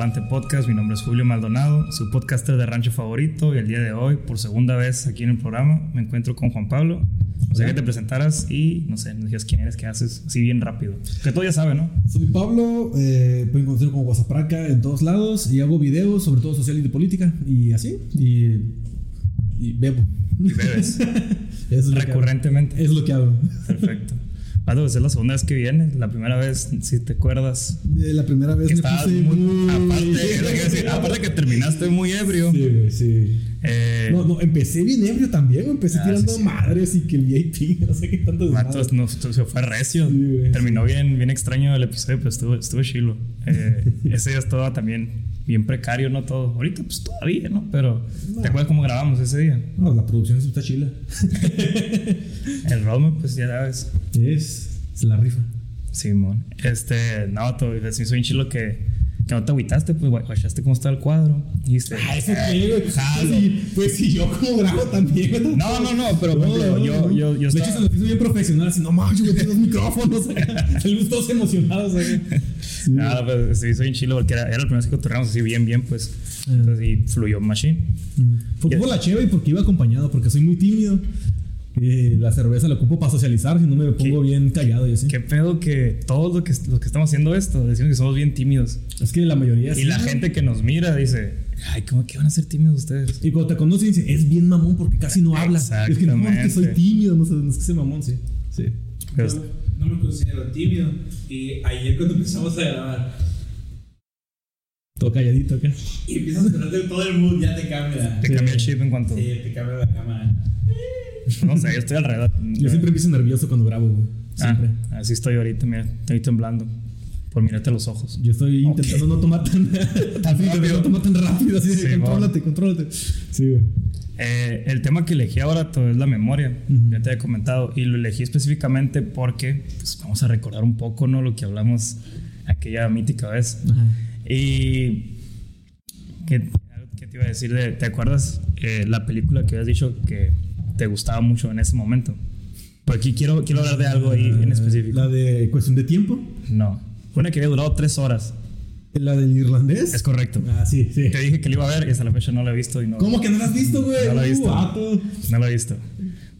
Parlante Podcast. Mi nombre es Julio Maldonado, su podcaster de rancho favorito. Y el día de hoy, por segunda vez aquí en el programa, me encuentro con Juan Pablo. O sea, que te presentaras y, no sé, nos digas quién eres, qué haces, así bien rápido. Que todo ya sabe, ¿no? Soy Pablo, eh, pueden conocer como WhatsAppraca en todos lados y hago videos, sobre todo social y de política y así. Y, y bebo. Y bebes. Es que. Recurrentemente. Es lo que hago. Perfecto. Pato, pues es la segunda vez que vienes. La primera vez, si te acuerdas, La primera vez que estabas muy. muy... Aparte, a aparte que terminaste muy ebrio. Sí, güey, sí. Eh, No, no, empecé bien ebrio también, empecé Ah, tirando sí, sí. madres y que el VIP, no sé qué tanto Vato, desmadre. no, se fue recio. Sí, güey. Terminó bien, bien extraño el episodio, pero estuvo, estuvo chilo. Eh, ese día estaba también bien precario, ¿no? Todo. Ahorita, pues todavía, ¿no? Pero, No. ¿te acuerdas cómo grabamos ese día? No, la producción está chila. El roadmap, pues ya sabes. Es, es la rifa. Simón. Este, no, todo, se me hizo bien chilo que, que no te agüitaste, pues gua- guachaste cómo está el cuadro. Y dijiste, Ah, eso jalo. Pues sí, sí, yo como grabo también. No, no, no, pero por ejemplo, yo, yo, yo De hecho, estaba- se lo hizo bien profesional, así, no mames, yo tengo dos micrófonos. Salimos todos emocionados. Sí. Nada, pues se hizo bien chilo porque era, era la primera vez que cotorreamos así bien, bien, pues. Entonces, y fluyó machine. Fue por la cheve y porque iba acompañado, porque soy muy tímido. Y la cerveza la ocupo para socializar, si no me pongo bien callado y así. Qué pedo que todos los que, los que estamos haciendo esto decimos que somos bien tímidos. Es que la mayoría Y sí, la ¿no? gente que nos mira dice, ay, ¿cómo que van a ser tímidos ustedes? Y cuando te conocen dicen, es bien mamón porque casi no habla. Es que no, es que soy tímido, no sé, no es que sea mamón, sí. Sí. Pero- No, me considero tímido. Y ayer cuando empezamos a grabar Todo calladito acá. y empiezas a ponerte todo el mood, ya te cambia. te Sí. cambia el chip en cuanto... Sí, te cambia la cámara. No sé, yo estoy alrededor. Yo siempre empiezo nervioso cuando grabo, güey. Ah, Siempre. así estoy ahorita, mira, estoy temblando por mirarte a los ojos. Yo estoy intentando no tomar tan, tan rápido. No tomar tan rápido, así de Sí, contrólate, contrólate. Sí, güey. Eh, el tema que elegí ahora todo es la memoria, Ujú. ya te he comentado, y lo elegí específicamente porque pues, vamos a recordar un poco ¿no? lo que hablamos aquella mítica vez. Ajá. Y. ¿Qué, qué te iba a decir? De, ¿Te acuerdas eh, la película que habías dicho que te gustaba mucho en ese momento? Aquí quiero, quiero hablar de algo ahí en específico. La de cuestión de tiempo. No. Una que había durado tres horas. La del irlandés. Es correcto. Ah, sí, sí. Te dije que lo iba a ver y hasta la fecha no la he visto y no, ¿Cómo que no la has visto, güey? No la he Uh, visto. no la he visto.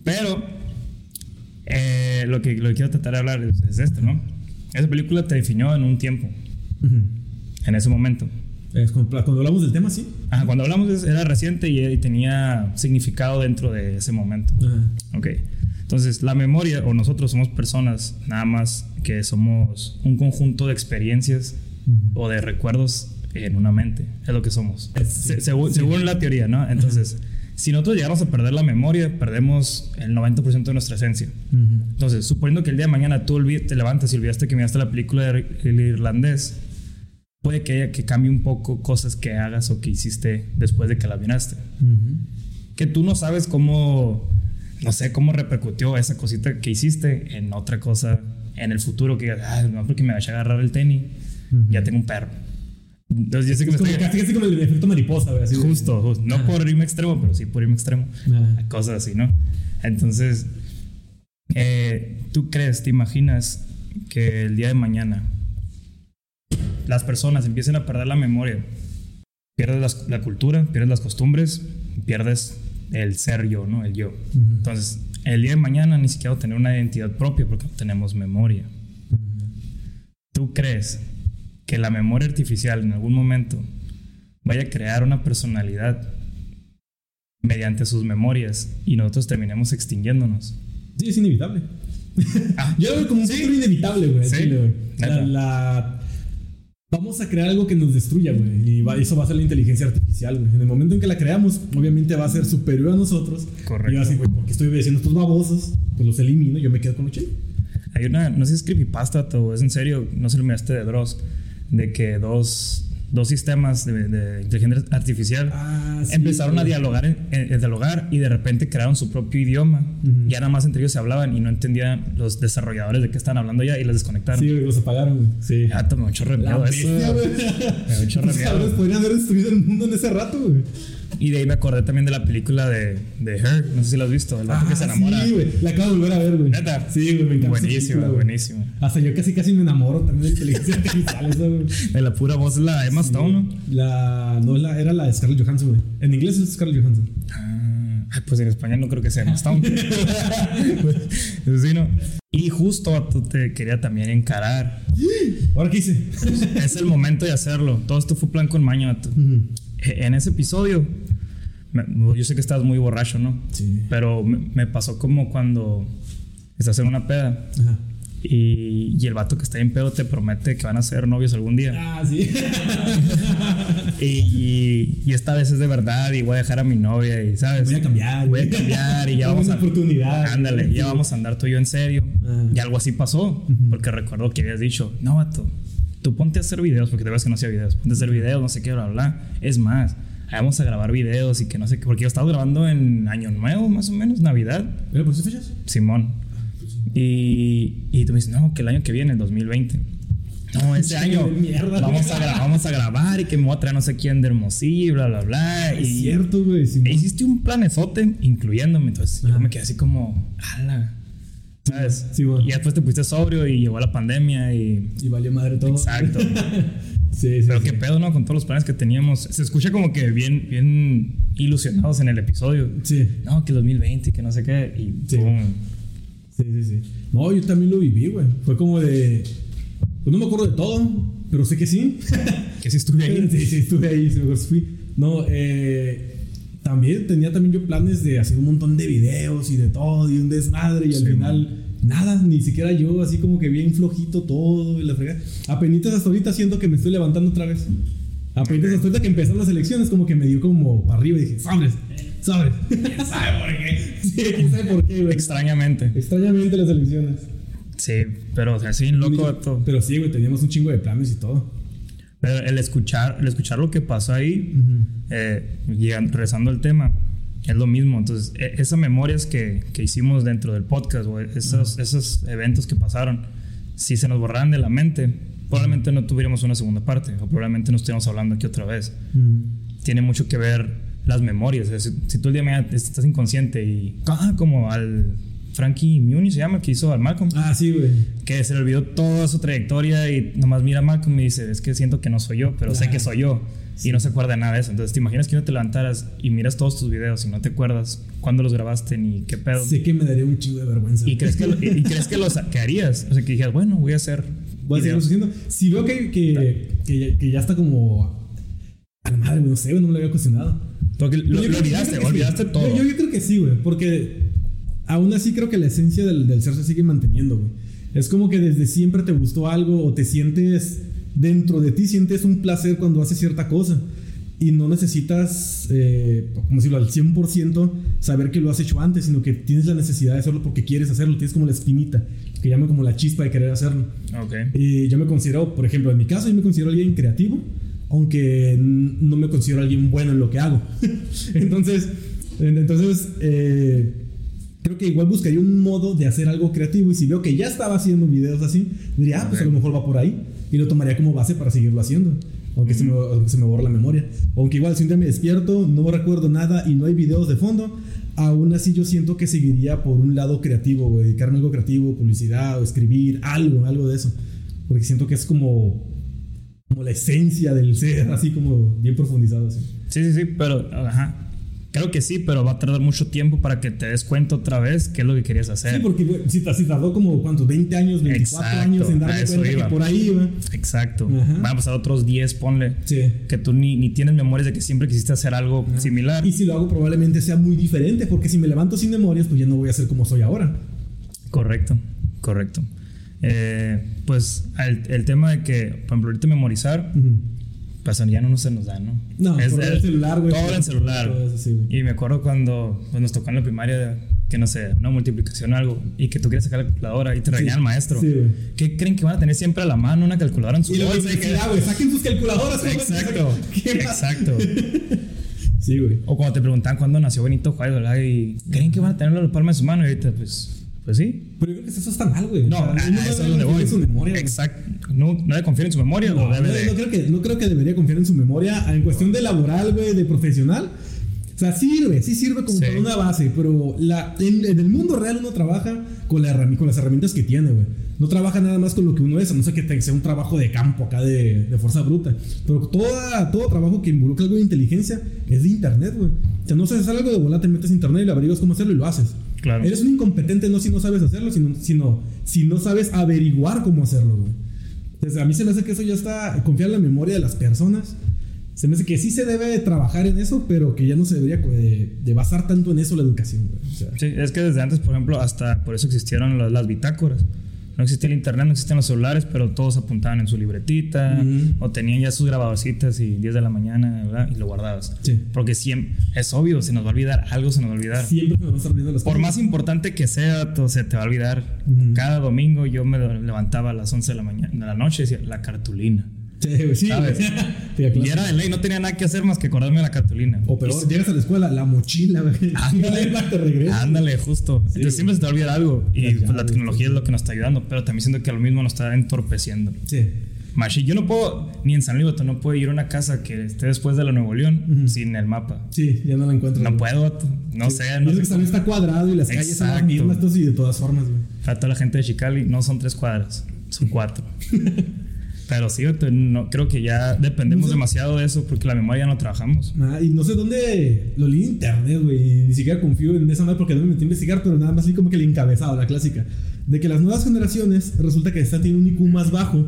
Pero eh, lo, que, lo que quiero tratar de hablar es, es esto, ¿no? Esa película te definió en un tiempo, Ujú. en ese momento. Es cuando, hablamos del tema, sí. Ajá, cuando hablamos era reciente y, y tenía significado dentro de ese momento. Ajá. Ok. Entonces, la memoria o nosotros somos personas nada más que somos un conjunto de experiencias O de recuerdos en una mente. Es lo que somos. Es- Se- según, según la teoría, ¿no? Entonces, si nosotros llegamos a perder la memoria, perdemos el 90% de nuestra esencia. Ujú. Entonces, suponiendo que el día de mañana tú te levantas y olvidaste que miraste la película de El Irlandés, puede que haya que cambie un poco cosas que hagas o que hiciste después de que la miraste. Ujú. Que tú no sabes cómo, no sé, cómo repercutió esa cosita que hiciste en otra cosa en el futuro, que digas, ah, no, porque me vaya a agarrar el tenis, Ujú. ya tengo un perro. Entonces, yo sé que me Es como, estoy... casi, casi como el efecto mariposa, güey. así de- Justo, justo. No Ajá. por irme extremo, pero sí por irme extremo. Ajá. Cosas así, ¿no? Entonces, eh, ¿tú crees, te imaginas que el día de mañana las personas empiecen a perder la memoria? Pierdes las- la cultura, pierdes las costumbres, pierdes el ser yo, ¿no? El yo. Ujú. Entonces, el día de mañana ni siquiera tener una identidad propia porque no tenemos memoria. ¿Tú crees que la memoria artificial en algún momento vaya a crear una personalidad mediante sus memorias y nosotros terminemos extinguiéndonos? Sí, es inevitable. Ah, Yo lo veo como un Sí. futuro inevitable, güey. Sí. Chile, güey. La, Vamos a crear algo que nos destruya, güey. Y va- eso va a ser la inteligencia artificial, güey. En el momento en que la creamos, obviamente va a ser superior a nosotros. Correcto. Y va a decir, güey, porque estoy obedeciendo a estos babosos, pues los elimino y yo me quedo con lo chido. Hay una, no sé si es creepypasta o es en serio, no si lo miraste de Dross, de que dos, dos sistemas de, de inteligencia artificial Ah, sí, empezaron a güey. dialogar, en- en- a dialogar y de repente crearon su propio idioma. Ujú. Ya nada más entre ellos se hablaban y no entendían los desarrolladores de qué estaban hablando ya y los desconectaron. Sí, los apagaron, güey. Sí. Ya tomé un chorro de La miedo eso. bestia. Me da un chorro de Estos miedo. cabrones podrían haber destruido el mundo en ese rato, güey. Y de ahí me acordé también de la película de, de Her. No sé si la has visto. El vato que se enamora. Ah, Sí, güey. La acabo de volver a ver, güey. ¿Neta? Sí, güey, me encanta. Buenísima, buenísima. Hasta yo casi casi me enamoro también de inteligencia artificial, esa, güey. De la pura voz es la Emma Stone, ¿no? La, no, la, era la de Scarlett Johansson, güey. En inglés es Scarlett Johansson. Ah, pues en español no creo que sea Emma Stone. Sí, ¿no? Y justo vato, te quería también encarar. ¿Ahora qué hice? Es el momento de hacerlo. Todo esto fue plan con maño, vato. Ujú. E- En ese episodio, yo sé que estabas muy borracho, ¿no? Sí. Pero me, pasó como cuando estás en una peda Ajá. y, y el vato que está en pedo te promete que van a ser novios algún día. Ah, sí. Y, y- y esta vez es de verdad y voy a dejar a mi novia y, ¿sabes? Voy a cambiar. Voy a cambiar y ya vamos una a... oportunidad. Ándale, ya vamos a andar tú y yo en serio. Ah. Y algo así pasó, porque recuerdo que habías dicho, no, vato, tú ponte a hacer videos, porque te ves que no hacía videos, ponte a hacer videos, no sé qué, bla, bla. Es más, vamos a grabar videos y que no sé qué, porque yo estaba grabando en Año Nuevo, más o menos, Navidad, ¿Pero por fechas? Simón. Y, y tú me dices, no, que el año que viene, el 2020. No, ese año mierda. vamos, a vamos a grabar y que me voy a traer no sé quién de Hermosillo, bla, bla, bla. Es y, cierto, güey. e hiciste un planezote, incluyéndome. Entonces yo me quedé así como, ala. ¿Sabes? Sí, bueno. Y después te pusiste sobrio y llegó la pandemia y. Y valió madre todo. Exacto. Sí, sí. Pero sí. qué pedo, ¿no? Con todos los planes que teníamos. Se escucha como que bien, bien ilusionados en el episodio. Sí. No, que el 2020, que no sé qué. Y Sí. pum. Sí, sí, sí. No, yo también lo viví, güey. Fue como de. Pues no me acuerdo de todo, pero sé que sí. Que sí estuve ahí. Sí, sí, estuve ahí, sí, me acuerdo, fui. No, eh. También tenía también yo planes de hacer un montón de videos y de todo y un desmadre y al Sí, final nada, ni siquiera yo, así como que bien flojito todo y la fregada. Apenitas hasta ahorita siento que me estoy levantando otra vez. Apenitas hasta ahorita que empezaron las elecciones como que me dio como para arriba y dije, sabres, sabres. ¿Quién sabe por qué? Sí, quién sabe por qué, güey. Extrañamente. Extrañamente las elecciones. Sí, pero o sea, sí, loco. Pero sí, güey, teníamos un chingo de planes y todo. Pero el escuchar, el escuchar lo que pasó ahí, eh, llegando, regresando al tema, es lo mismo. Entonces, e- esas memorias que, que hicimos dentro del podcast, o esos, esos eventos que pasaron, si se nos borraran de la mente, probablemente no tuviéramos una segunda parte, o probablemente no estuviéramos hablando aquí otra vez. Tiene mucho que ver las memorias. Si, si tú el día de mañana estás inconsciente y, ah, como al Frankie Muni se llama, que hizo al Malcolm Ah, sí, güey. que se le olvidó toda su trayectoria y nomás mira a Malcolm y dice, es que siento que no soy yo, pero sé que soy yo. Y no se acuerda de nada de eso. Entonces, ¿te imaginas que no te levantaras y miras todos tus videos y no te acuerdas cuándo los grabaste ni qué pedo? Sé que me daría un chingo de vergüenza. Y crees que, lo- y, y crees que los que harías. O sea, que dijeras, bueno, voy a hacer Voy a haciendo. Si veo que, que, que, ya, que ya está como. A la madre, no sé, no me lo había cuestionado. Lo, lo olvidaste, que sí. olvidaste todo. Yo, yo creo que sí, güey, porque aún así creo que la esencia del, del ser se sigue manteniendo, güey. Es como que desde siempre te gustó algo o te sientes dentro de ti, sientes un placer cuando haces cierta cosa. Y no necesitas, eh, como decirlo, al 100% saber que lo has hecho antes, sino que tienes la necesidad de hacerlo porque quieres hacerlo. Tienes como la espinita, que llama como la chispa de querer hacerlo. Ok. Y yo me considero, por ejemplo, en mi caso, yo me considero alguien creativo, aunque no me considero alguien bueno en lo que hago. entonces, en- entonces eh, creo que igual buscaría un modo de hacer algo creativo y si veo que ya estaba haciendo videos así, diría, ah, pues a lo mejor va por ahí y lo tomaría como base para seguirlo haciendo. Aunque, se me, aunque se me borra la memoria. Aunque igual si un día me despierto, no recuerdo nada y no hay videos de fondo, aún así yo siento que seguiría por un lado creativo, dedicarme a algo creativo, publicidad o escribir, algo, algo de eso. Porque siento que es como, como la esencia del ser, así como bien profundizado. Así. Sí, sí, sí, pero, ajá. Creo que sí, pero va a tardar mucho tiempo para que te des cuenta otra vez qué es lo que querías hacer. Sí, porque si, si tardó como, ¿cuántos? 20 años, 24 Exacto, años en darme cuenta iba. que por ahí iba. Exacto. Ajá. Van a pasar otros 10, ponle. Sí. Que tú ni, ni tienes memorias de que siempre quisiste hacer algo similar. Y si lo hago probablemente sea muy diferente, porque si me levanto sin memorias, pues ya no voy a ser como soy ahora. Correcto, correcto. Eh, pues el, el tema de que, por ejemplo, ahorita memorizar, ya no se nos da, ¿no? No, Es por el- el celular, güey. Todo en celular. Todo eso, sí, güey. y me acuerdo cuando pues, nos tocó en la primaria, que no sé, una multiplicación o algo, y que tú quieres sacar la calculadora y te regaña el maestro. sí, güey. ¿Qué creen que van a tener siempre a la mano una calculadora en su Y bolsa? güey, saquen sus calculadoras. Exacto, exacto. Sí, güey. O cuando te preguntaban cuándo nació Benito Juárez, ¿verdad? Y creen que van a tenerlo en la palma de su mano y ahorita, pues, pues sí. Pero yo creo que eso está mal, güey. No, O sea, no eso es debe donde confiar voy. en su memoria. Exacto. No, no debe confiar en su memoria No, o debe no, de. no creo que, no creo que debería confiar en su memoria. En cuestión de laboral, güey, de profesional, sea, sirve, sí sirve como Sí. para una base, pero la, en, en el mundo real uno trabaja con, la herrami- con las herramientas que tiene, güey. No trabaja nada más con lo que uno es, a no ser que sea un trabajo de campo acá de, de fuerza bruta. Pero toda, todo trabajo que involucra algo de inteligencia es de internet, güey. O sea, no sabes hacer algo de volar, te metes a internet y le averiguas cómo hacerlo y lo haces. Claro. Eres un incompetente no si no sabes hacerlo, sino, sino si no sabes averiguar cómo hacerlo, güey. Entonces, a mí se me hace que eso ya está, confiar en la memoria de las personas. Se me hace que sí se debe de trabajar en eso, pero que ya no se debería de, de basar tanto en eso la educación, güey. O sea, Sí, es que desde antes, por ejemplo, hasta por eso existieron las, las bitácoras. No existía el internet, no existían los celulares, pero todos apuntaban en su libretita o tenían ya sus grabadorcitas y 10 de la mañana, ¿verdad? Y lo guardabas. Sí. Porque siempre, es obvio, se nos va a olvidar, algo se nos va a olvidar. siempre me van a estar olvidando las Por cosas. más importante que sea, todo se te va a olvidar. Cada domingo yo me levantaba a las 11 de la mañana, de la noche y decía, la cartulina. Sí, güey, sí. A. Y era de ley, no tenía nada que hacer más que acordarme de la cartulina. O peor, llegas a la escuela, la mochila, güey. Ándale, te ándale, justo. Entonces siempre se te va a olvidar algo. Y Las pues, la tecnología es lo que nos está ayudando, pero también siento que lo mismo nos está entorpeciendo. Sí. Machi, yo no puedo, ni en San Luis, no puedo ir a una casa que esté después de la Nuevo León Ujú. sin el mapa. Sí, ya no la encuentro. No puedo, no Sí. sé, no sé. que también está cuadrado y las calles son las Exacto. mismas, y de todas formas, güey. A toda la gente de Chicali no son tres cuadras, son cuatro. Pero sí, vato, no, creo que ya dependemos No sé. demasiado de eso porque la memoria no trabajamos. Ah, y no sé dónde lo leí en internet, güey. Ni siquiera confío en esa madre porque no me metí a investigar, pero nada más así como que el encabezado, la clásica. De que las nuevas generaciones resulta que están teniendo un IQ más bajo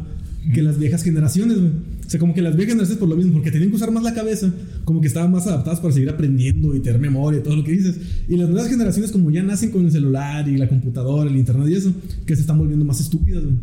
que las viejas generaciones, güey. O sea, como que las viejas generaciones por lo mismo, porque tenían que usar más la cabeza, como que estaban más adaptadas para seguir aprendiendo y tener memoria y todo lo que dices. Y las nuevas generaciones, como ya nacen con el celular y la computadora, el internet y eso, que se están volviendo más estúpidas, güey.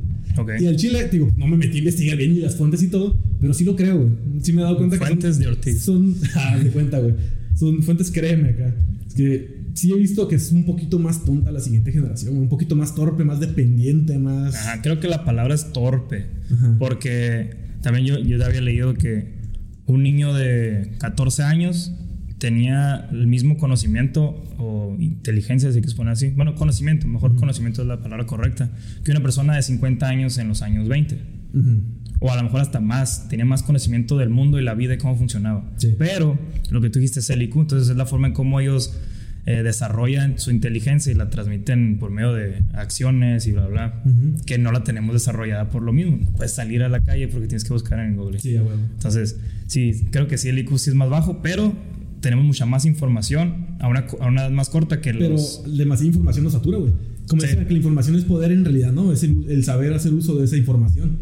Y al chile, digo, no me metí a investigar bien ni las fuentes y todo, pero sí lo creo, güey. Sí me he dado cuenta que. son- Fuentes de Ortiz. son, ah, de cuenta, güey. Son fuentes, créeme acá. Es que sí he visto que es un poquito más tonta la siguiente generación, un poquito más torpe, más dependiente, más. Ajá, creo que la palabra es torpe. Ajá. Porque también yo, yo había leído que un niño de 14 años tenía el mismo conocimiento o inteligencia, si quieres poner así. Bueno, conocimiento, mejor conocimiento es la palabra correcta, que una persona de 50 años en los años 20. Ujú. O a lo mejor hasta más, tenía más conocimiento del mundo y la vida y cómo funcionaba. Sí. Pero lo que tú dijiste es el IQ, entonces es la forma en cómo ellos eh, desarrollan su inteligencia y la transmiten por medio de acciones y bla, bla, Ujú. que no la tenemos desarrollada por lo mismo. No puedes salir a la calle porque tienes que buscar en Google. Sí, a huevo. Entonces, sí, creo que sí, el IQ sí es más bajo, pero tenemos mucha más información a una, a una edad más corta que Pero los... demasiada información nos satura, güey. Como Sí. decían que la información es poder en realidad, ¿no? Es el, el saber hacer uso de esa información.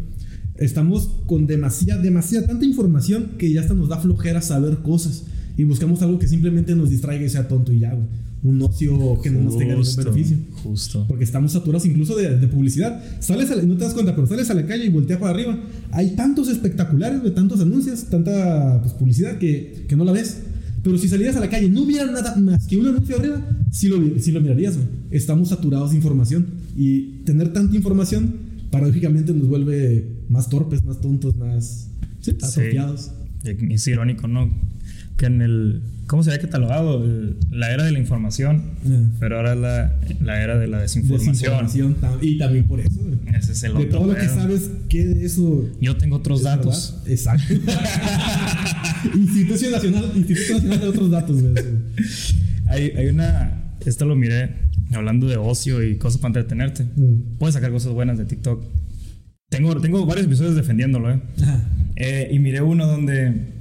Estamos con demasiada, demasiada, tanta información que ya hasta nos da flojera saber cosas. Y buscamos algo que simplemente nos distraiga y sea tonto y ya, güey. Un ocio que no nos tenga ningún beneficio. Justo. Porque estamos saturados incluso de, de publicidad. Sales a la- no te das cuenta, pero sales a la calle y volteas para arriba. Hay tantos espectaculares, de tantos anuncios, tanta pues, publicidad que, que no la ves. Pero si salieras a la calle y no hubiera nada más que un anuncio arriba, sí lo, sí lo mirarías. güey. Estamos saturados de información. Y tener tanta información, paradójicamente nos vuelve más torpes, más tontos, más sí, Sí. atrofiados. Es irónico, ¿no? Que en el. ¿Cómo se había catalogado? El- la era de la información, Eh, pero ahora es la, la era de la desinformación. desinformación Y también por eso. Ese es el De otro todo lo que sabes, ¿qué de eso Yo tengo otros ¿Es datos. verdad? Exacto. Instituto Nacional, Instituto Nacional de otros datos, güey. Hay, hay una. Esto lo miré hablando de ocio y cosas para entretenerte. Mm. Puedes sacar cosas buenas de TikTok. Tengo, tengo varios episodios defendiéndolo, ¿eh? Ajá. Eh, y miré uno donde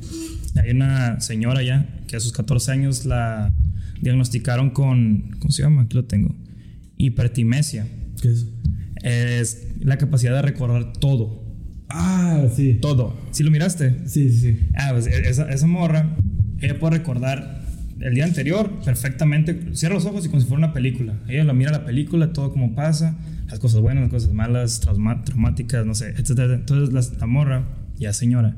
hay una señora ya que a sus 14 años la diagnosticaron con. ¿Cómo se llama? Aquí lo tengo. Hipertimesia. ¿Qué es? Es la capacidad de recordar todo. Ah, sí. Todo. ¿Sí lo miraste? Sí, sí, sí. Ah, pues e- esa, esa morra, ella puede recordar el día anterior perfectamente. Cierra los ojos y como si fuera una película. Ella lo mira la película, todo como pasa, las cosas buenas, las cosas malas, traumáticas, no sé, etcétera. Entonces la, la morra, ya señora,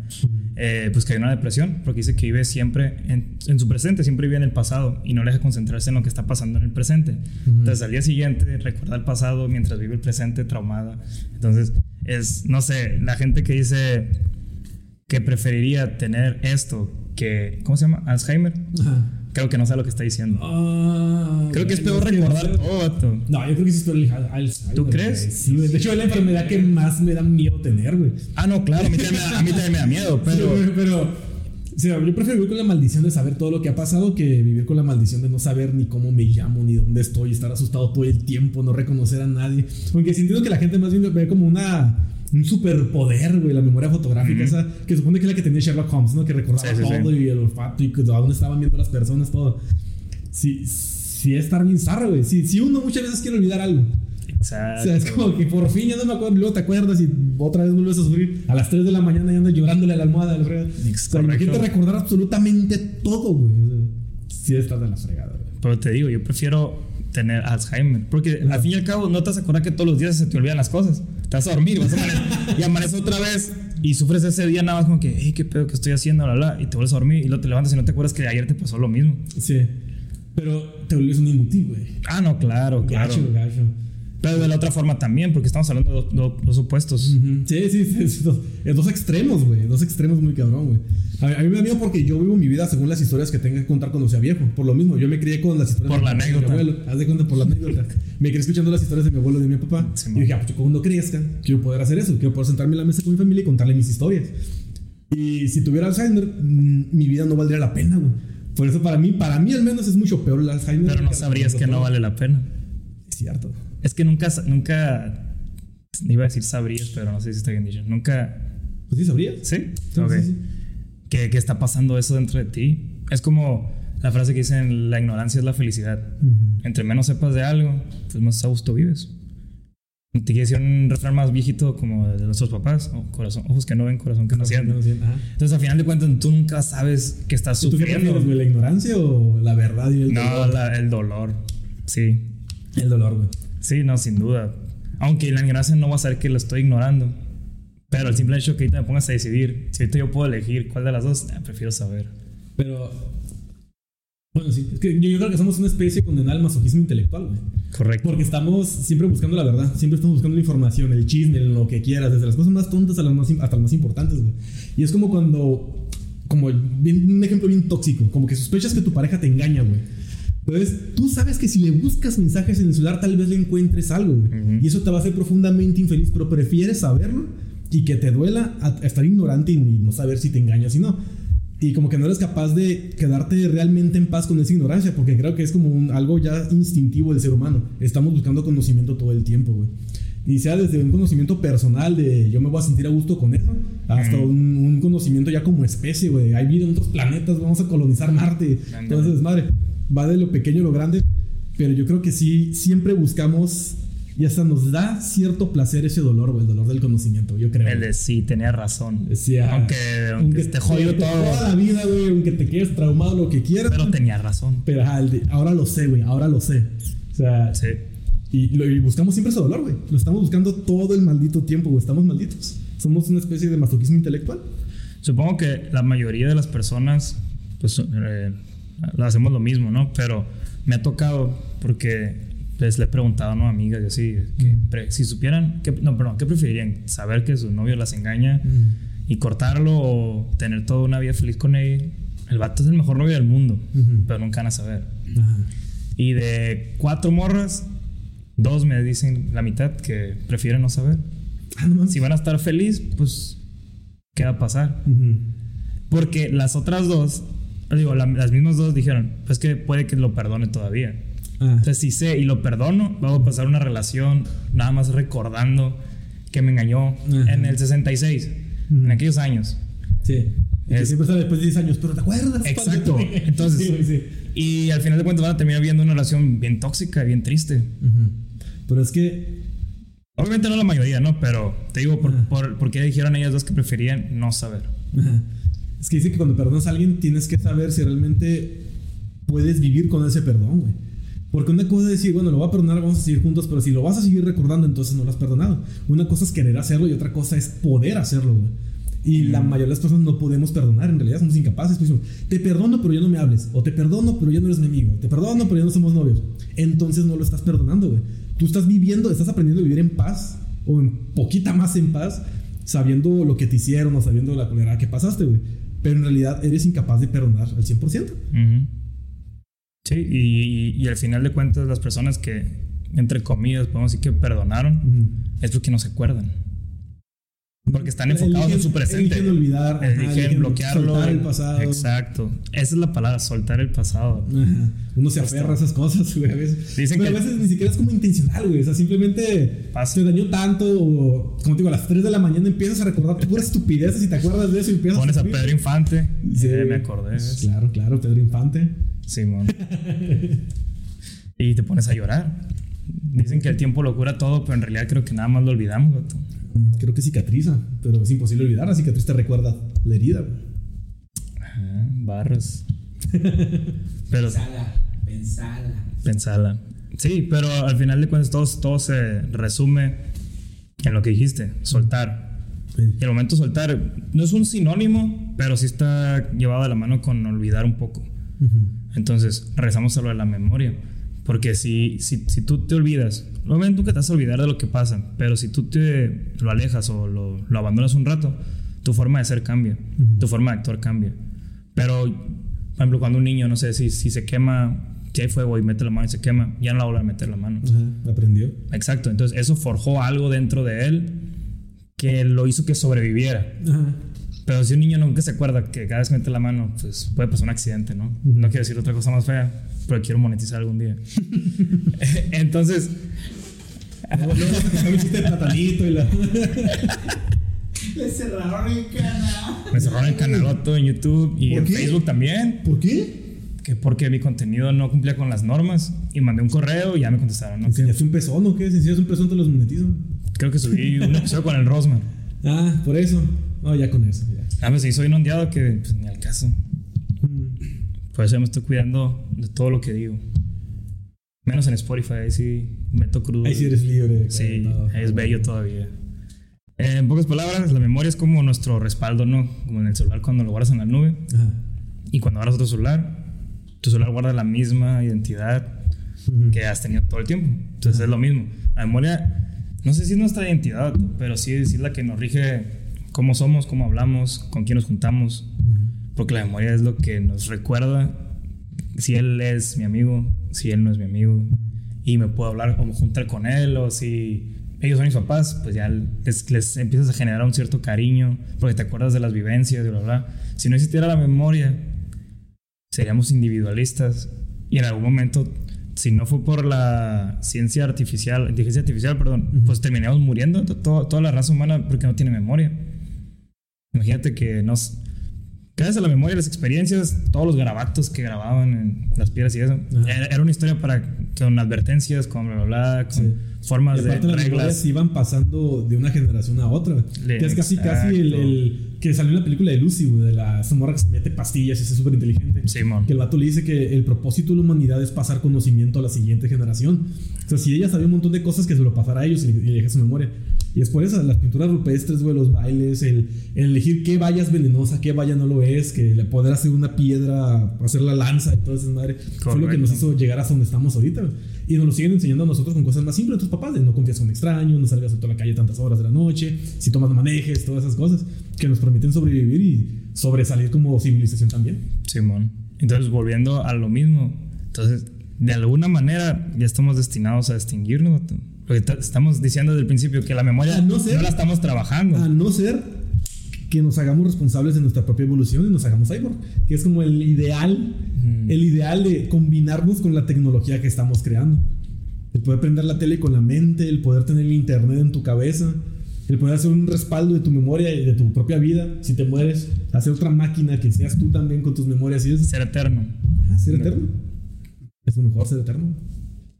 eh, pues cayó en una depresión porque dice que vive siempre en, en su presente, siempre vive en el pasado y no le deja concentrarse en lo que está pasando en el presente. Entonces al día siguiente recuerda el pasado mientras vive el presente traumada. Entonces es, no sé, la gente que dice que preferiría tener esto que, ¿cómo se llama? Alzheimer. Ajá. Creo que no sabe lo que está diciendo. Ah, Creo que es peor recordar todo. No, yo creo que sí es peor el Al- Alzheimer. ¿Tú güey. crees? Sí, güey. De hecho, es la enfermedad que más me da miedo tener, güey. Ah, no, claro, a mí también me da, a mí también me da miedo, Sí, pero güey, pero O sea, yo prefiero vivir con la maldición de saber todo lo que ha pasado que vivir con la maldición de no saber ni cómo me llamo, ni dónde estoy, estar asustado todo el tiempo, no reconocer a nadie. Aunque siento que la gente más bien ve como una un superpoder, güey, la memoria fotográfica, esa que supone que es la que tenía Sherlock Holmes, ¿no? Que recordaba Sí, sí, todo y el olfato y dónde estaban viendo las personas, todo. Sí, sí, es estar bien zarra, güey. Sí, sí, uno muchas veces quiere olvidar algo. Exacto. O sea, es como que por fin ya no me acuerdo, luego te acuerdas y otra vez vuelves a sufrir. A las 3 de la mañana y andas llorándole a la almohada. la fregada. O sea, imagínate recordar absolutamente todo, güey. O sea, sí, estás de la fregada, güey. Pero te digo, yo prefiero tener Alzheimer. Porque al fin y al cabo no te vas a acordar que todos los días se te olvidan las cosas. Te vas a dormir vas a amanecer, y amaneces otra vez y sufres ese día nada más como que, hey, qué pedo que estoy haciendo, bla, bla, y te vuelves a dormir y luego te levantas y no te acuerdas que ayer te pasó lo mismo. Sí. Pero te vuelves un inútil, güey. Ah, no, claro, claro. Gacho, gacho. Pero de la otra forma también, porque estamos hablando de opuestos. Ujú. Sí, sí, sí. sí, Dos, eh, dos extremos, güey. Dos extremos muy cabrón, güey. A, mí- a mí me da miedo porque yo vivo mi vida según las historias que tenga que contar cuando sea viejo. Por lo mismo, yo me crié con las historias Por de la mi- de mi anécdota. abuelo. Haz de cuenta por la anécdota. me crié escuchando las historias de mi abuelo y de mi papá. Sí, y dije, ah, pues yo cuando crezca, quiero poder hacer eso. Quiero poder sentarme en la mesa con mi familia y contarle mis historias. Y si tuviera Alzheimer, mm, mi vida no valdría la pena, güey. Por eso para mí, para mí al menos es mucho peor el Alzheimer. Pero no sabrías que no vale la pena. Es cierto. Es que nunca, nunca, iba a decir sabrías, pero no sé si está bien dicho. Nunca, Pues sí, sabrías. ¿sí? Sí, Ok. sí, sí. Que, que está pasando eso dentro de ti. Es como la frase que dicen, la ignorancia es la felicidad. Ujú. Entre menos sepas de algo, pues más a gusto vives. Te quiere decir un refrán más viejito como de nuestros papás, o corazón, ojos que no ven, corazón que no sienten. Ajá. Entonces, al final de cuentas, tú nunca sabes que estás ¿Tú qué sufriendo. güey? ¿La ignorancia o la verdad y el No, dolor? la- el dolor. Sí. El dolor, güey. Sí, no, sin duda. Aunque la ignorancia no va a saber que lo estoy ignorando. Pero el simple hecho que ahorita me pongas a decidir, si ahorita yo puedo elegir cuál de las dos, eh, prefiero saber. Pero. Bueno, sí. Es que yo, yo creo que somos una especie condenada al masoquismo intelectual, güey. Correcto. Porque estamos siempre buscando la verdad. Siempre estamos buscando la información, el chisme, lo que quieras. Desde las cosas más tontas a las más, hasta las más importantes, güey. Y es como cuando. Como bien- un ejemplo bien tóxico. Como que sospechas que tu pareja te engaña, güey. Entonces, tú sabes que si le buscas mensajes en el celular, tal vez le encuentres algo, güey. Y eso te va a hacer profundamente infeliz, pero prefieres saberlo y que te duela a, a estar ignorante y no saber si te engañas y no. Y como que no eres capaz de quedarte realmente en paz con esa ignorancia, porque creo que es como un- algo ya instintivo del ser humano. Estamos buscando conocimiento todo el tiempo, güey. Y sea desde un conocimiento personal de yo me voy a sentir a gusto con eso, hasta Ujú. un, un conocimiento ya como especie, güey. Hay vida en otros planetas, vamos a colonizar Marte. Entonces, madre, va de lo pequeño a lo grande, pero yo creo que sí, siempre buscamos y hasta nos da cierto placer ese dolor, güey, el dolor del conocimiento, yo creo. El de sí, tenía razón. Decía, aunque, aunque esté jodido aunque todo, Toda la vida, güey, aunque te quedes traumado, lo que quieras. pero tenía razón. Pero el de- ahora lo sé, güey, ahora lo sé. O sea, Sí. Y, lo- y buscamos siempre ese dolor, güey. Lo estamos buscando todo el maldito tiempo, güey. Estamos malditos. Somos una especie de masoquismo intelectual. Supongo que la mayoría de las personas, pues, eh, lo hacemos lo mismo, ¿no? Pero me ha tocado porque les le he preguntado, ¿no? Amigas y así, que pre- si supieran, que, no, perdón, ¿qué preferirían? ¿Saber que su novio las engaña y cortarlo o tener toda una vida feliz con él? El vato es el mejor novio del mundo, pero nunca van a saber. Y de cuatro morras, dos me dicen la mitad que prefieren no saber. Ah, no. Si van a estar feliz, pues, ¿qué va a pasar? Porque las otras dos, digo, la- las mismas dos dijeron, pues que puede que lo perdone todavía. Ah. Entonces, si sé y lo perdono, vamos a pasar una relación nada más recordando que me engañó Ajá. en el 66, Ujú. en aquellos años. Sí. Y que Es- siempre sale después de 10 años, pero ¿te acuerdas? Exacto. Entonces, Sí, sí. y al final de cuentas van a terminar viendo una relación bien tóxica, bien triste. Ujú. Pero es que. Obviamente no la mayoría, ¿no? Pero te digo, por, por, ¿por qué dijeron ellas dos que preferían no saber? Ajá. Es que dice que cuando perdonas a alguien tienes que saber si realmente puedes vivir con ese perdón, güey. Porque una cosa es decir, bueno, lo voy a perdonar, vamos a seguir juntos, pero si lo vas a seguir recordando, entonces no lo has perdonado. Una cosa es querer hacerlo y otra cosa es poder hacerlo, güey. Y la mayoría de las personas no podemos perdonar, en realidad somos incapaces. Pues, te perdono, pero ya no me hables. O te perdono, pero ya no eres mi amigo. Te perdono, pero ya no somos novios. Entonces no lo estás perdonando, güey. Tú estás viviendo, estás aprendiendo a vivir en paz, o en poquita más en paz, sabiendo lo que te hicieron o sabiendo la culera que pasaste, güey. Pero en realidad eres incapaz de perdonar al 100%. Ujú. Sí, y, y- y al final de cuentas las personas que, entre comillas, podemos decir que perdonaron, es porque no se acuerdan. Porque están enfocados en su presente. Eligen olvidar. Eligen eligen bloquearlo. Soltar el pasado. Exacto. Esa es la palabra, soltar el pasado. Ajá. Uno se aferra a esas cosas, güey, a veces. Dicen Pero que- a veces ni siquiera es como intencional, güey. O sea, simplemente Pasa. te dañó tanto o, como te digo, a las 3 de la mañana empiezas a recordar puras estupideces y te acuerdas de eso y empiezas Pones a. Pedro Infante. Sí. Eh, me acordé. ¿ves? Claro, claro, Pedro Infante. Simón. y te pones a llorar. Dicen que el tiempo lo cura todo, pero en realidad creo que nada más lo olvidamos, vato. Creo que cicatriza, pero es imposible olvidar. La cicatriz te recuerda la herida, güey. Ajá, barras. pero Pensala, pensala. pensala. Sí, pero al final de cuentas todo, todo se resume en lo que dijiste, soltar. Y el momento de soltar no es un sinónimo, pero sí está llevado de la mano con olvidar un poco. Ujú. Entonces, regresamos a lo de la memoria. Porque si, si, si tú te olvidas, obviamente nunca te vas a olvidar de lo que pasa, pero si tú te lo alejas o lo, lo abandonas un rato, tu forma de ser cambia, tu forma de actuar cambia. Pero, por ejemplo, cuando un niño, no sé, si, si se quema, si hay fuego y mete la mano y se quema, ya no la vuelve a meter la mano. Ajá, aprendió. Exacto, entonces eso forjó algo dentro de él que lo hizo que sobreviviera. Ajá. Pero si un niño nunca se acuerda que cada vez que mete la mano, pues puede pasar un accidente, ¿no? No quiero decir otra cosa más fea, pero quiero monetizar algún día. Entonces, Luego luego vas a contar un chiste de platanito y la. Le cerraron el canal. me cerraron el canaloto en YouTube y ¿Por en qué? Facebook también, ¿Por qué? que porque mi contenido no cumplía con las normas y mandé un correo y ya me contestaron. ¿no? Que ¿Enseñaste un pezón o qué? Si enseñas un pezón te los monetizan. creo que subí un episodio con el Rosman. Ah, por eso. No, ya con eso, ya. Ah, pues se hizo inundado que pues, ni al caso. Mm. Por eso ya me estoy cuidando de todo lo que digo. Menos en Spotify, ahí sí meto crudo. Ahí sí eres libre. Sí, claro, es bello todavía. Eh, en pocas palabras, la memoria es como nuestro respaldo, ¿no? Como en el celular cuando lo guardas en la nube. Ajá. Y cuando abras otro celular, tu celular guarda la misma identidad que has tenido todo el tiempo. Entonces es lo mismo. La memoria, no sé si es nuestra identidad, pero sí es la que nos rige cómo somos, cómo hablamos, con quién nos juntamos. Porque la memoria es lo que nos recuerda si él es mi amigo, si él no es mi amigo. Y me puedo hablar o juntar con él, o si ellos son mis papás, pues ya les, les empiezas a generar un cierto cariño, porque te acuerdas de las vivencias y bla, bla. Si no existiera la memoria, seríamos individualistas. Y en algún momento, si no fue por la ciencia artificial, inteligencia artificial, perdón, pues terminamos muriendo to- to- toda la raza humana porque no tiene memoria. Imagínate que nos. Gracias a la memoria y las experiencias, todos los garabatos que grababan en las piedras y eso, era, era una historia para con advertencias, con bla, bla, bla, con Sí. formas Y de las reglas. iban pasando de una generación a otra. Le- que es casi, casi el, exacto. el- que salió en la película de Lucy, güey, de la esa morra que se mete pastillas y es súper inteligente. Simón. Que el vato le dice que el propósito de la humanidad es pasar conocimiento a la siguiente generación. O sea, si ella sabía un montón de cosas, que se lo pasara a ellos y, y le su memoria. Y es por eso, las pinturas rupestres, güey, los bailes, el, el elegir qué valla es venenosa, qué valla no lo es, que le poder hacer una piedra, hacer la lanza y todo eso, madre. Fue lo que Correcto. nos hizo llegar hasta donde estamos ahorita. güey. Y nos lo siguen enseñando a nosotros con cosas más simples, tus papás, de no confías con extraños, no salgas a toda la calle tantas horas de la noche, si tomas no manejes, todas esas cosas que nos permiten sobrevivir y sobresalir como civilización también. Simón. Entonces, volviendo a lo mismo, entonces, de alguna manera ya estamos destinados a extinguirnos. Porque ta- estamos diciendo desde el principio que la memoria no no, ser- la estamos trabajando. A no ser que nos hagamos responsables de nuestra propia evolución y nos hagamos cyborg, que es como el ideal, el ideal de combinarnos con la tecnología que estamos creando. El poder prender la tele con la mente, el poder tener el internet en tu cabeza, el poder hacer un respaldo de tu memoria y de tu propia vida si te mueres, hacer otra máquina que seas tú también con tus memorias y eso. Ser eterno. Ah, ser eterno. Es lo mejor ser eterno.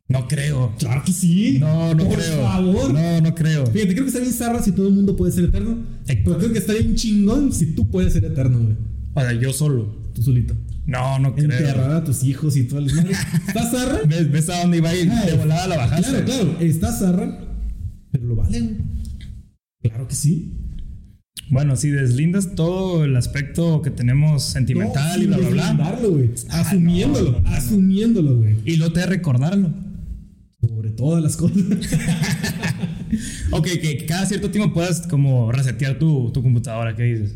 No creo. Claro que sí. No, no Por creo. favor. No, no creo. Fíjate, creo que está bien zarra si todo el mundo puede ser eterno. Pero creo que estaría bien chingón si tú puedes ser eterno, güey. O sea, yo solo. Tú solito. No, no creo. Enterrar a tus hijos y todo el ¿Estás zarra? ¿Ves, ves a dónde iba a ir? De volada la bajaste. Claro, claro. Estás zarra, pero lo vale, güey. Claro que sí. Bueno, si deslindas todo el aspecto que tenemos sentimental No, y bla, bla, bla. deslindarlo, güey. Ah, Asumiéndolo, no, no, asumiéndolo, güey. Y luego te recordarlo. Sobre todas las cosas. Ok, que cada cierto tiempo puedas como resetear tu, tu computadora, ¿qué dices?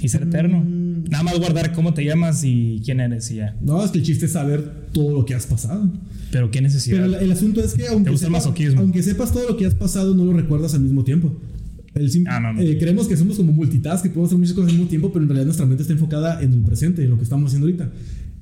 Y ser eterno. Mm. Nada más guardar cómo te llamas y quién eres y ya. no, es que el chiste es saber todo lo que has pasado. Pero qué necesidad. Pero el, asunto es que aunque, aunque sepas todo lo que has pasado, no lo recuerdas al mismo tiempo. El Ah, no, no. eh, creemos que somos como multitask, que podemos hacer muchas cosas al mismo tiempo, pero en realidad nuestra mente está enfocada en el presente, en lo que estamos haciendo ahorita.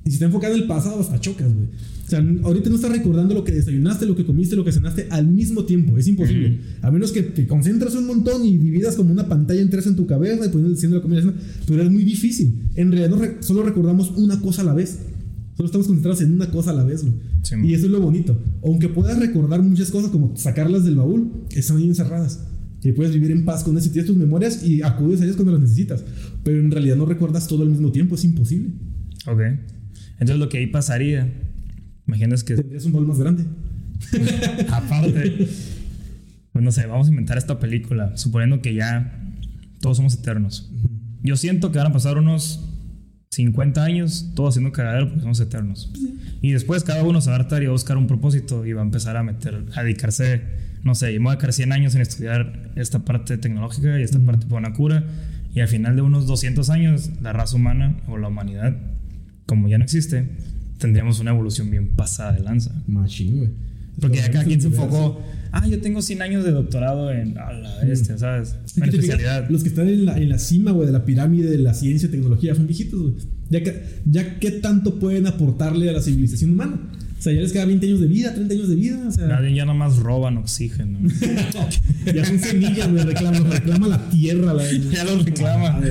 Y si está enfocada en el pasado, hasta chocas, güey. O sea, ahorita no estás recordando lo que desayunaste, lo que comiste, lo que cenaste al mismo tiempo. Es imposible. A menos que te concentres un montón y dividas como una pantalla en tres en tu cabeza y poniendo diciendo la comida, la pero es muy difícil. En realidad no re- solo recordamos una cosa a la vez. Solo estamos concentrados en una cosa a la vez, güey. Sí, y eso es lo bonito. Aunque puedas recordar muchas cosas, como sacarlas del baúl, están ahí encerradas. Y puedes vivir en paz con eso y tienes tus memorias y acudes a ellas cuando las necesitas. Pero en realidad no recuerdas todo al mismo tiempo, es imposible. Ok. Entonces lo que ahí pasaría, imaginas que Tendrías un baúl más grande. aparte, pues no sé, vamos a inventar esta película, suponiendo que ya todos somos eternos. Yo siento que van a pasar unos 50 años todos haciendo cagadero porque somos eternos. Y después cada uno se va a hartar y va a buscar un propósito y va a empezar a meter, a dedicarse, no sé, yo me voy a dedicar 100 años en estudiar esta parte tecnológica y esta parte para una cura. Y al final de unos 200 años, la raza humana o la humanidad, como ya no existe, tendríamos una evolución bien pasada de lanza. Machín, güey. Porque ya cada quien se enfocó, ah, yo tengo 100 años de doctorado en a la bestia, ¿sabes? Una que fijas, especialidad. Los que están en la, en la cima, güey, de la pirámide de la ciencia y tecnología son viejitos, güey. Ya, que, ya qué tanto pueden aportarle a la civilización humana. O sea, ya les queda 20 años de vida, 30 años de vida. O sea, Nadie ya nomás roban oxígeno. ya son semillas, güey, reclama, reclama la tierra. La, Ya lo reclama.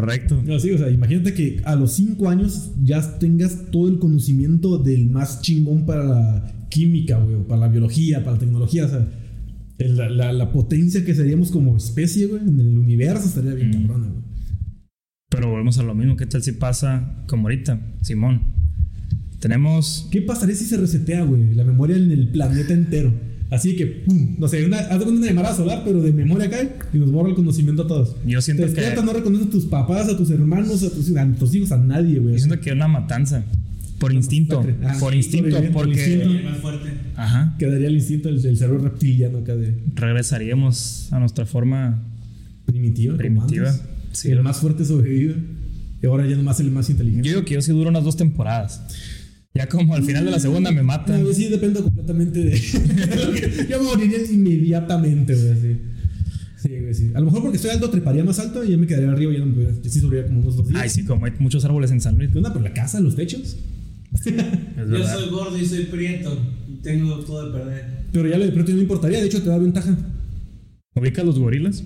Correcto. No, sí, o sea, imagínate que a los 5 años ya tengas todo el conocimiento del más chingón para la química, güey, o para la biología, para la tecnología, o sea, el- la, la- la potencia que seríamos como especie, güey, en el universo estaría bien Mm. cabrona, güey. Pero volvemos a lo mismo. ¿Qué tal si pasa como ahorita? Simón. Tenemos. ¿Qué pasaría si se resetea, güey, la memoria en el planeta entero? Así que, pum, no sé, una, haz de una llamada solar, pero de memoria cae y nos borra el conocimiento a todos. Yo siento Te que. no reconoces a tus papás, a tus hermanos, a tus, a tus hijos, a nadie, güey. Yo siento que una matanza. Por instinto. Ah, por sí, instinto. por el Porque. instinto. El más fuerte. Ajá. Quedaría el instinto del, del cerebro reptiliano acá de Regresaríamos a nuestra forma. primitiva. Primitiva, sí. el más fuerte sobrevive. Y ahora ya nomás el más inteligente. Yo digo que yo sí duro unas dos temporadas. Ya como al final de la segunda me matan. No, sí, depende completamente de. yo me moriría inmediatamente, güey, sí. Sí, güey, sí. A lo mejor porque estoy alto, treparía más alto y ya me quedaría arriba y ya no me. Yo sí subiría como unos dos días. Ay, sí, como hay muchos árboles en San Luis. ¿Qué onda? ¿Pero la casa, los techos? Yo soy gordo y soy prieto. y Tengo todo de perder. Pero ya lo de pronto no importaría, de hecho te da ventaja. ¿Ubicas los gorilas?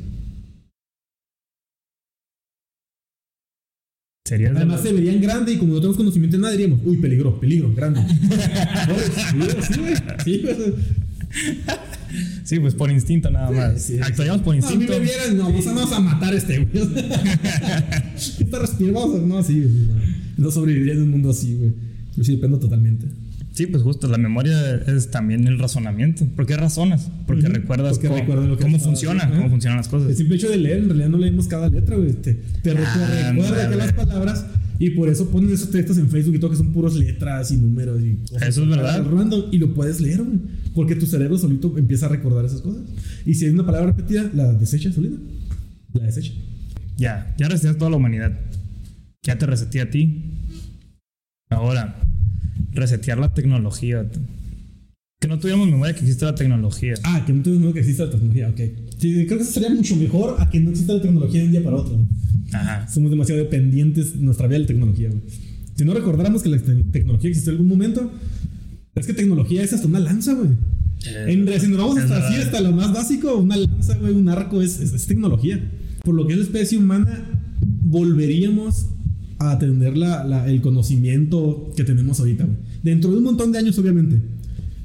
Además se verían grande y como no tenemos conocimiento de nada diríamos, uy, peligro, peligro, grande. sí, pues por instinto nada más. Sí, sí. Actuaríamos por No, a mí instinto. me vieran, no, vamos a, vamos a matar a este, güey. Está respirando, no, sí, no, no sobreviviría en un mundo así, güey. Yo sí dependo totalmente. Sí, pues justo, la memoria es también el razonamiento. ¿Por qué razonas? Porque Ujú, recuerdas porque cómo, lo que cómo funciona, haciendo. cómo funcionan las cosas. El simple hecho de leer, en realidad no leemos cada letra, güey. Te, te, Ah, recuerda ándale. las palabras y por eso ponen esos textos en Facebook y todo que son puros letras y números y cosas Eso es verdad. random y lo puedes leer, güey. Porque tu cerebro solito empieza a recordar esas cosas. Y si hay una palabra repetida, la desecha solita. La desecha. Ya, ya reseteas toda la humanidad. Ya te reseteé a ti. Ahora, resetear la tecnología. Que no tuviéramos memoria que existe la tecnología. Ah, que no tenemos miedo que exista la tecnología, ok. Sí, creo que eso sería mucho mejor a que no exista la tecnología de un día para otro. Ajá. Somos demasiado dependientes de nuestra vida de la tecnología, güey. Si no recordáramos que la te- tecnología existió en algún momento, es que tecnología es hasta una lanza, güey. En realidad, si nos vamos hasta así, hasta lo más básico, una lanza, güey, un arco, es, es- es tecnología. Por lo que es la especie humana, volveríamos a tener la- la- el conocimiento que tenemos ahorita, güey. Dentro de un montón de años, obviamente.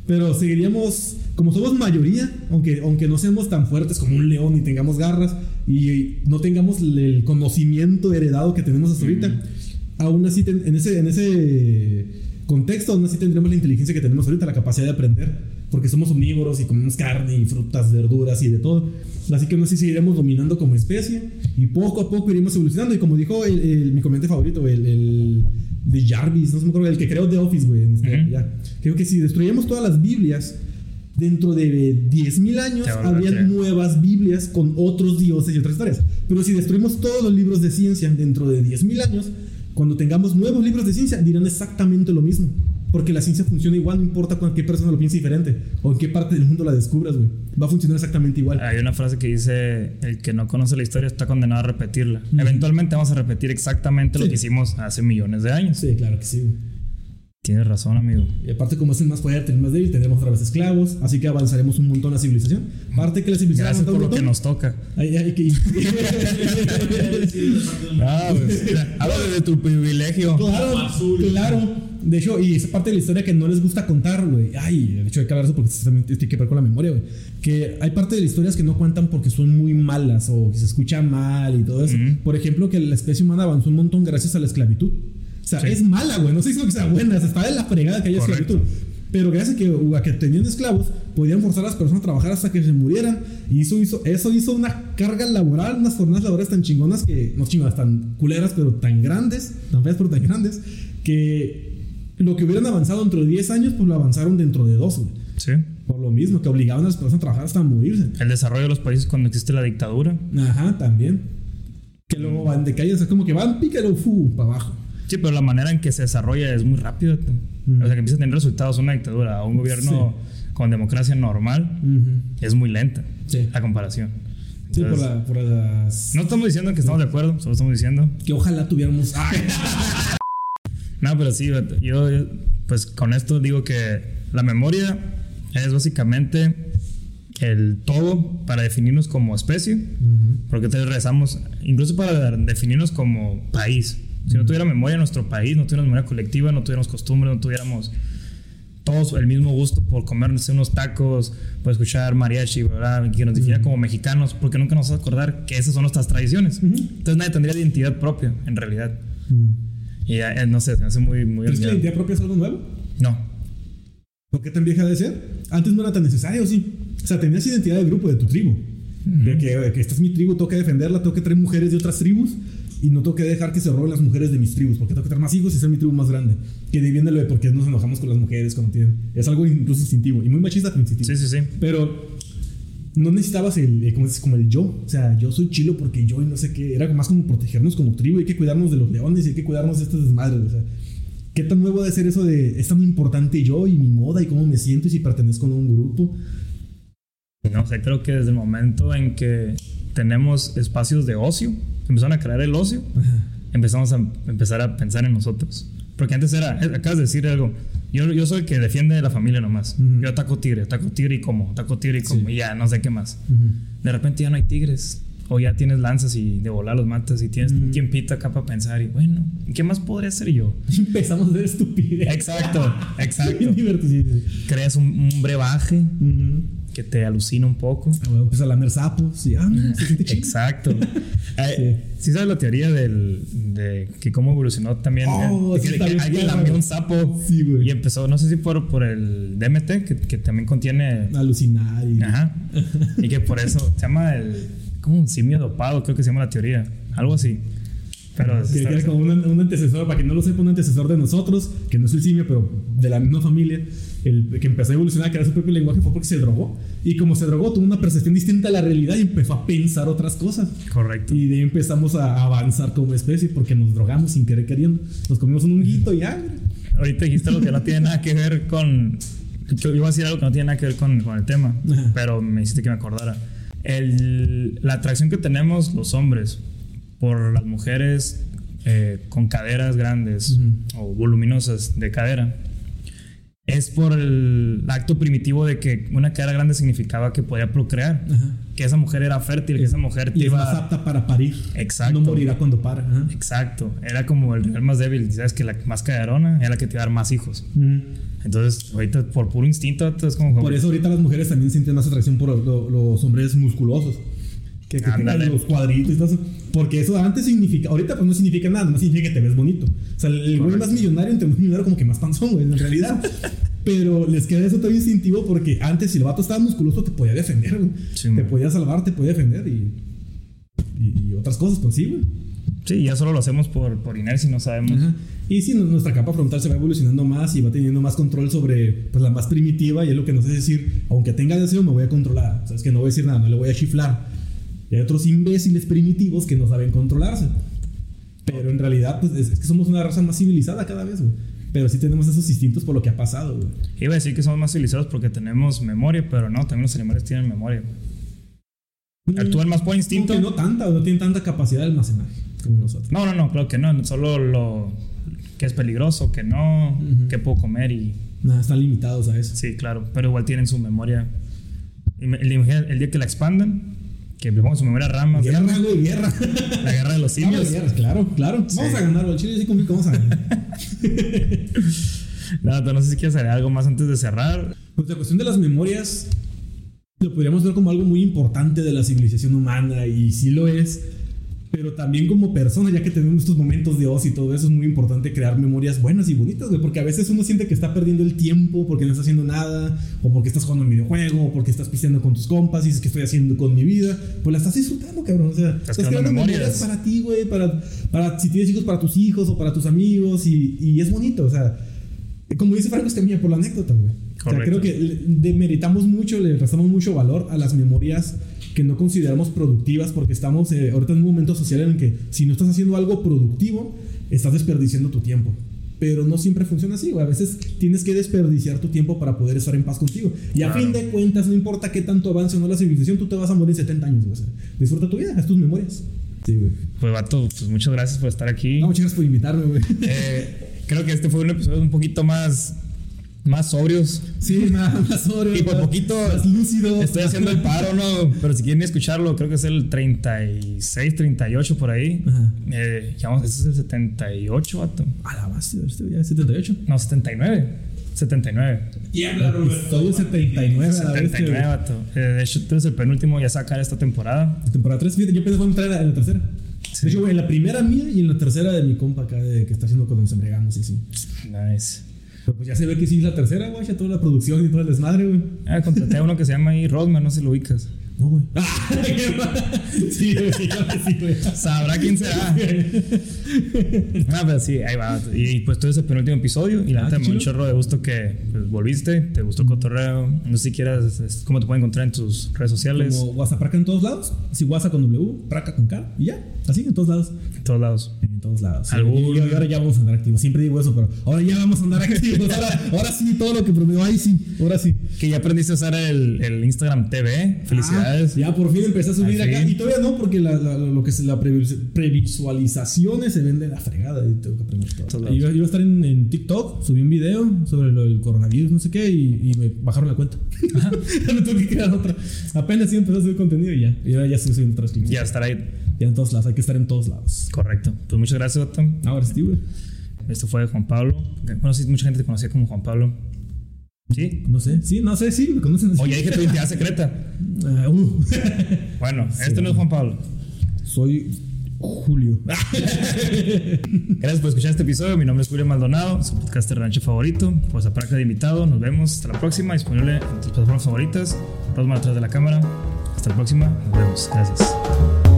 Pero seguiríamos, como somos mayoría, aunque, aunque no seamos tan fuertes como un león y tengamos garras y no tengamos el conocimiento heredado que tenemos hasta ahorita, aún así ten- en ese, en ese contexto, aún así tendremos la inteligencia que tenemos ahorita, la capacidad de aprender, porque somos omnívoros y comemos carne y frutas, verduras y de todo. Así que aún así seguiremos dominando como especie y poco a poco iremos evolucionando. Y como dijo el- el- mi comediante favorito, el, el de Jarvis, no sé me acuerdo, el que creó The Office, güey. este- Ujú. ya. Creo que si destruyamos todas las Biblias, dentro de 10.000 años Te vuelve a habría crear. nuevas Biblias con otros dioses y otras historias. Pero si destruimos todos los libros de ciencia dentro de 10.000 años, cuando tengamos nuevos libros de ciencia, dirán exactamente lo mismo. Porque la ciencia funciona igual, no importa con qué persona lo piense diferente o en qué parte del mundo la descubras, güey. Va a funcionar exactamente igual. Hay una frase que dice: El que no conoce la historia está condenado a repetirla. Eventualmente vamos a repetir exactamente lo Sí. que hicimos hace millones de años. Sí, claro que sí, güey. Tienes razón, amigo. Y aparte, como el más fuerte, el más débil, tendremos otra vez esclavos, así que avanzaremos un montón la civilización. Aparte que la civilización Gracias por lo que nos toca. Hay que- Ah, pues, habla de tu privilegio. Claro, claro. De hecho, y esa parte de la historia que no les gusta contar, güey. Ay, de hecho hay que hablar eso porque también tiene que ver con la memoria, güey. Que hay parte de las historias que no cuentan porque son muy malas o que se escuchan mal y todo eso. Ujú. Por ejemplo, que la especie humana avanzó un montón gracias a la esclavitud. O sea, Sí. es mala, güey. No estoy diciendo que sea buena, o sea, está de la fregada que haya Correcto. esclavitud. Pero gracias a que, a que tenían esclavos, podían forzar a las personas a trabajar hasta que se murieran. Y eso hizo, eso hizo una carga laboral, unas jornadas laborales tan chingonas que, no chingonas, tan culeras, pero tan grandes, tan feas, pero tan grandes, que lo que hubieran avanzado dentro de 10 años, pues lo avanzaron dentro de 2, güey. Sí. Por lo mismo, que obligaban a las personas a trabajar hasta morirse. El desarrollo de los países cuando existe la dictadura. Ajá, también. Que luego van de calle, o sea, como que van, pícalo, fu, para abajo. Sí, pero la manera en que se desarrolla es muy rápido. Mm. O sea, que empieza a tener resultados una dictadura. Un gobierno con democracia normal es muy lenta. Sí. La comparación. Sí, por, la, por las. No estamos diciendo que estamos de acuerdo, solo estamos diciendo. Que ojalá tuviéramos. No, pero sí, yo pues con esto digo que la memoria es básicamente el todo para definirnos como especie, porque te regresamos, incluso para definirnos como país. Si no tuviera memoria nuestro país, no tuviéramos memoria colectiva, no tuviéramos costumbres, no tuviéramos todos el mismo gusto por comernos unos tacos, por escuchar mariachi, ¿verdad? que nos definiera como mexicanos, porque nunca nos vamos a acordar que esas son nuestras tradiciones. Entonces nadie tendría identidad propia, en realidad. Y ya, no sé, se me hace muy... muy ¿Crees que la identidad propia es algo nuevo? No, ¿Por qué tan vieja de ser? Antes no era tan necesario, sí. O sea, tenías identidad de grupo, de tu tribu. De que, de que esta es mi tribu, tengo que defenderla, tengo que traer mujeres de otras tribus y no tengo que dejar que se roben las mujeres de mis tribus, porque tengo que tener más hijos y ser mi tribu más grande. Que de viene lo de por qué nos enojamos con las mujeres cuando tienen. Es algo incluso instintivo y muy machista, pero instintivo. sí, sí, sí. Pero no necesitabas el, eh, como, es, como el yo. O sea, yo soy chilo porque yo y no sé qué. Era más como protegernos como tribu. Hay que cuidarnos de los leones y hay que cuidarnos de estas desmadres. O sea, ¿qué tan nuevo de ser eso de es tan importante yo y mi moda y cómo me siento y si pertenezco a un grupo? No sé, creo que desde el momento en que tenemos espacios de ocio, empezaron a crear el ocio, empezamos a empezar a pensar en nosotros. Porque antes era, acabas de decir algo, yo, yo soy el que defiende la familia nomás. Ujú. Yo ataco tigre, ataco tigre y como, ataco tigre y como, y ya, no sé qué más. Ujú. De repente ya no hay tigres. O ya tienes lanzas y de volar los matas y tienes un tiempito acá para pensar y bueno, ¿qué más podría hacer yo? Empezamos a ver estupidez. Exacto, exacto. Creas un, un brebaje. Que te alucina un poco. Ah, bueno, Empieza a lamer sapos. Y, ah, se siente chido. Exacto. Eh, ¿Sí sabes la teoría del, de que cómo evolucionó también? Oh, eh, sí, que, que alguien lamió un sapo Sí, güey. y empezó, no sé si por, por el DMT, que, que también contiene... Alucinar. Y, Ajá. Y que por eso se llama el... Como un simio dopado, creo que se llama la teoría. Algo así. Pero... Que era como un, un antecesor, para que no lo sepa, un antecesor de nosotros, que no es el simio, pero de la misma familia, el que empezó a evolucionar, a crear su propio lenguaje, fue porque se drogó. Y como se drogó, tuvo una percepción distinta a la realidad y empezó a pensar otras cosas. Correcto. Y de ahí empezamos a avanzar como especie porque nos drogamos sin querer queriendo. Nos comimos un honguito y ya. Ahorita dijiste algo que no tiene nada que ver con. Yo iba a decir algo que no tiene nada que ver con, con el tema, Ajá. pero me hiciste que me acordara. El- la atracción que tenemos los hombres por las mujeres eh, con caderas grandes o voluminosas de cadera es por el acto primitivo de que una cadera grande significaba que podía procrear, Ajá. que esa mujer era fértil, que esa mujer Y es más apta para parir. Exacto. No morirá cuando para. Ajá. Exacto, era como el rival más débil, sabes que la más caderona era la que te iba a dar más hijos. Entonces, ahorita por puro instinto, es como. Por eso ahorita las mujeres también sienten más atracción por lo- los hombres musculosos. Que, que Ándale. los cuadritos y todo eso. Porque eso antes significa, ahorita pues no significa nada, no significa que te ves bonito. O sea, el güey más millonario, entre más millonario, como que más panzón, güey, en realidad. Pero les queda eso todavía instintivo porque antes, si el vato estaba musculoso, te podía defender, güey. Sí, te podía salvar, te podía defender y, y, y otras cosas, pues sí, güey. Sí, ya solo lo hacemos por, por inercia y no sabemos. Ajá. Y sí, nu- nuestra capa frontal se va evolucionando más y va teniendo más control sobre pues, la más primitiva y es lo que nos hace decir, aunque tenga deseo, me voy a controlar. O sea, es que no voy a decir nada, no le voy a chiflar. Y hay otros imbéciles primitivos que no saben controlarse. Pero en realidad, pues es, es que somos una raza más civilizada cada vez, güey. pero sí tenemos esos instintos por lo que ha pasado, güey. Iba a decir que somos más civilizados porque tenemos memoria, pero no, también los animales tienen memoria. Actúan más por instinto. No tanta, no tienen tanta capacidad de almacenaje como nosotros. No, no, no, claro que no. Solo lo que es peligroso, que no, que puedo comer y. Nada, están limitados a eso. Sí, claro, pero igual tienen su memoria. El, el día que la expandan, que le pongan su memoria RAM más Guerra, güey, guerra. la guerra de los Vamos a simios. guerra, claro, claro. Vamos a ganar, güey. Chile sí confío que vamos a ganar. Nada, no sé si quieres hacer algo más antes de cerrar. Pues la cuestión de las memorias lo podríamos ver como algo muy importante de la civilización humana y sí lo es, pero también como persona, ya que tenemos estos momentos de ocio y todo eso, es muy importante crear memorias buenas y bonitas, güey, porque a veces uno siente que está perdiendo el tiempo porque no está haciendo nada, o porque estás jugando un videojuego, o porque estás pisteando con tus compas y dices que estoy haciendo con mi vida, pues la estás disfrutando, cabrón, o sea, estás, creando creando memorias. memorias. para ti, güey, para, para si tienes hijos, para tus hijos o para tus amigos, y, y es bonito, o sea, como dice Franco Escamilla, por la anécdota, güey. O sea, creo que demeritamos mucho, le restamos mucho valor a las memorias que no consideramos productivas porque estamos eh, ahorita en un momento social en el que si no estás haciendo algo productivo, estás desperdiciando tu tiempo. Pero no siempre funciona así, güey. A veces tienes que desperdiciar tu tiempo para poder estar en paz contigo. Y a Claro. fin de cuentas, no importa qué tanto avance o no la civilización, tú te vas a morir en 70 años, güey. Disfruta tu vida, haz tus memorias. Sí, güey. Pues, vato, pues muchas gracias por estar aquí. No, muchas gracias por invitarme, güey. Eh, creo que este fue un episodio un poquito más, más sobrios. Sí, más, más sobrio, Y por más- poquito más lúcido. Estoy haciendo el paro, ¿no? Pero si quieren escucharlo, creo que es el 36, 38 por ahí. Ajá. Eh, ya vamos, este es el 78, vato. A la base, este ya es 78. No, 79. 79. Tiembla, Roberto. Episodio 79 a la vez. 79, vato. Eh, de hecho, este es el penúltimo ya sacar esta temporada. Temporada 3, fíjate, yo pensé que entrar en la tercera. Sí. De hecho, güey, en la primera mía y en la tercera de mi compa acá de, que está haciendo cuando nos embriagamos y así. Nice. Pues ya se ve que sí es la tercera, güey, ya toda la producción y todo el desmadre, güey. Ah, contraté a uno que se llama ahí Rodman, no sé si lo ubicas. No, güey. sí, güey, sí, claro que sí, güey. Sabrá quién será. Ah, pero sí, ahí va. Y pues todo ese penúltimo epradio. Y la Ah, neta me un chorro de gusto que pues, volviste, te gustó el cotorreo. No sé si quieras, cómo te pueden encontrar en tus redes sociales, Como WhatsApp en todos lados. Sí, WhatsApp con W, Praca con K y ya. Así, en todos lados. en todos lados. En todos lados. Sí, ¿Algún- Y, y ahora ya vamos a andar activos. Siempre digo eso, pero ahora ya vamos a andar activos. Ahora, ahora sí, todo lo que prometo. Ahí sí, ahora sí. Que ya aprendiste a usar el, el Instagram TV. Felicidades. Ah, ya por fin empecé a subir acá. Y todavía no, porque la, la- lo que es la previs- previsualizaciones se vende la fregada. Y tengo que aprender todo. Iba, iba a estar en, en TikTok, subí un video sobre lo del coronavirus, no sé qué, y, y me bajaron la cuenta. Ya me tuve que crear otra. Apenas sí empecé a subir contenido y ya. Y ahora ya estoy subiendo otras clips. Ya estar ahí. Ya en todos lados, hay que estar en todos lados. Correcto. Pues muchas gracias, Otto. Ahora sí, güey. Esto fue Juan Pablo. Bueno, sí, mucha gente te conocía como Juan Pablo. ¿Sí? No sé, sí, no sé, sí, me conocen así. O ya dije tu identidad secreta. Ah, uh. Bueno, este no es Juan Pablo. Soy Julio. Gracias por escuchar este episodio. Mi nombre es Julio Maldonado, su podcaster rancho favorito. Pues a práctica de invitado. Nos vemos. Hasta la próxima. Disponible en tus plataformas favoritas. Rosman atrás de la cámara. Hasta la próxima. Nos vemos. Gracias.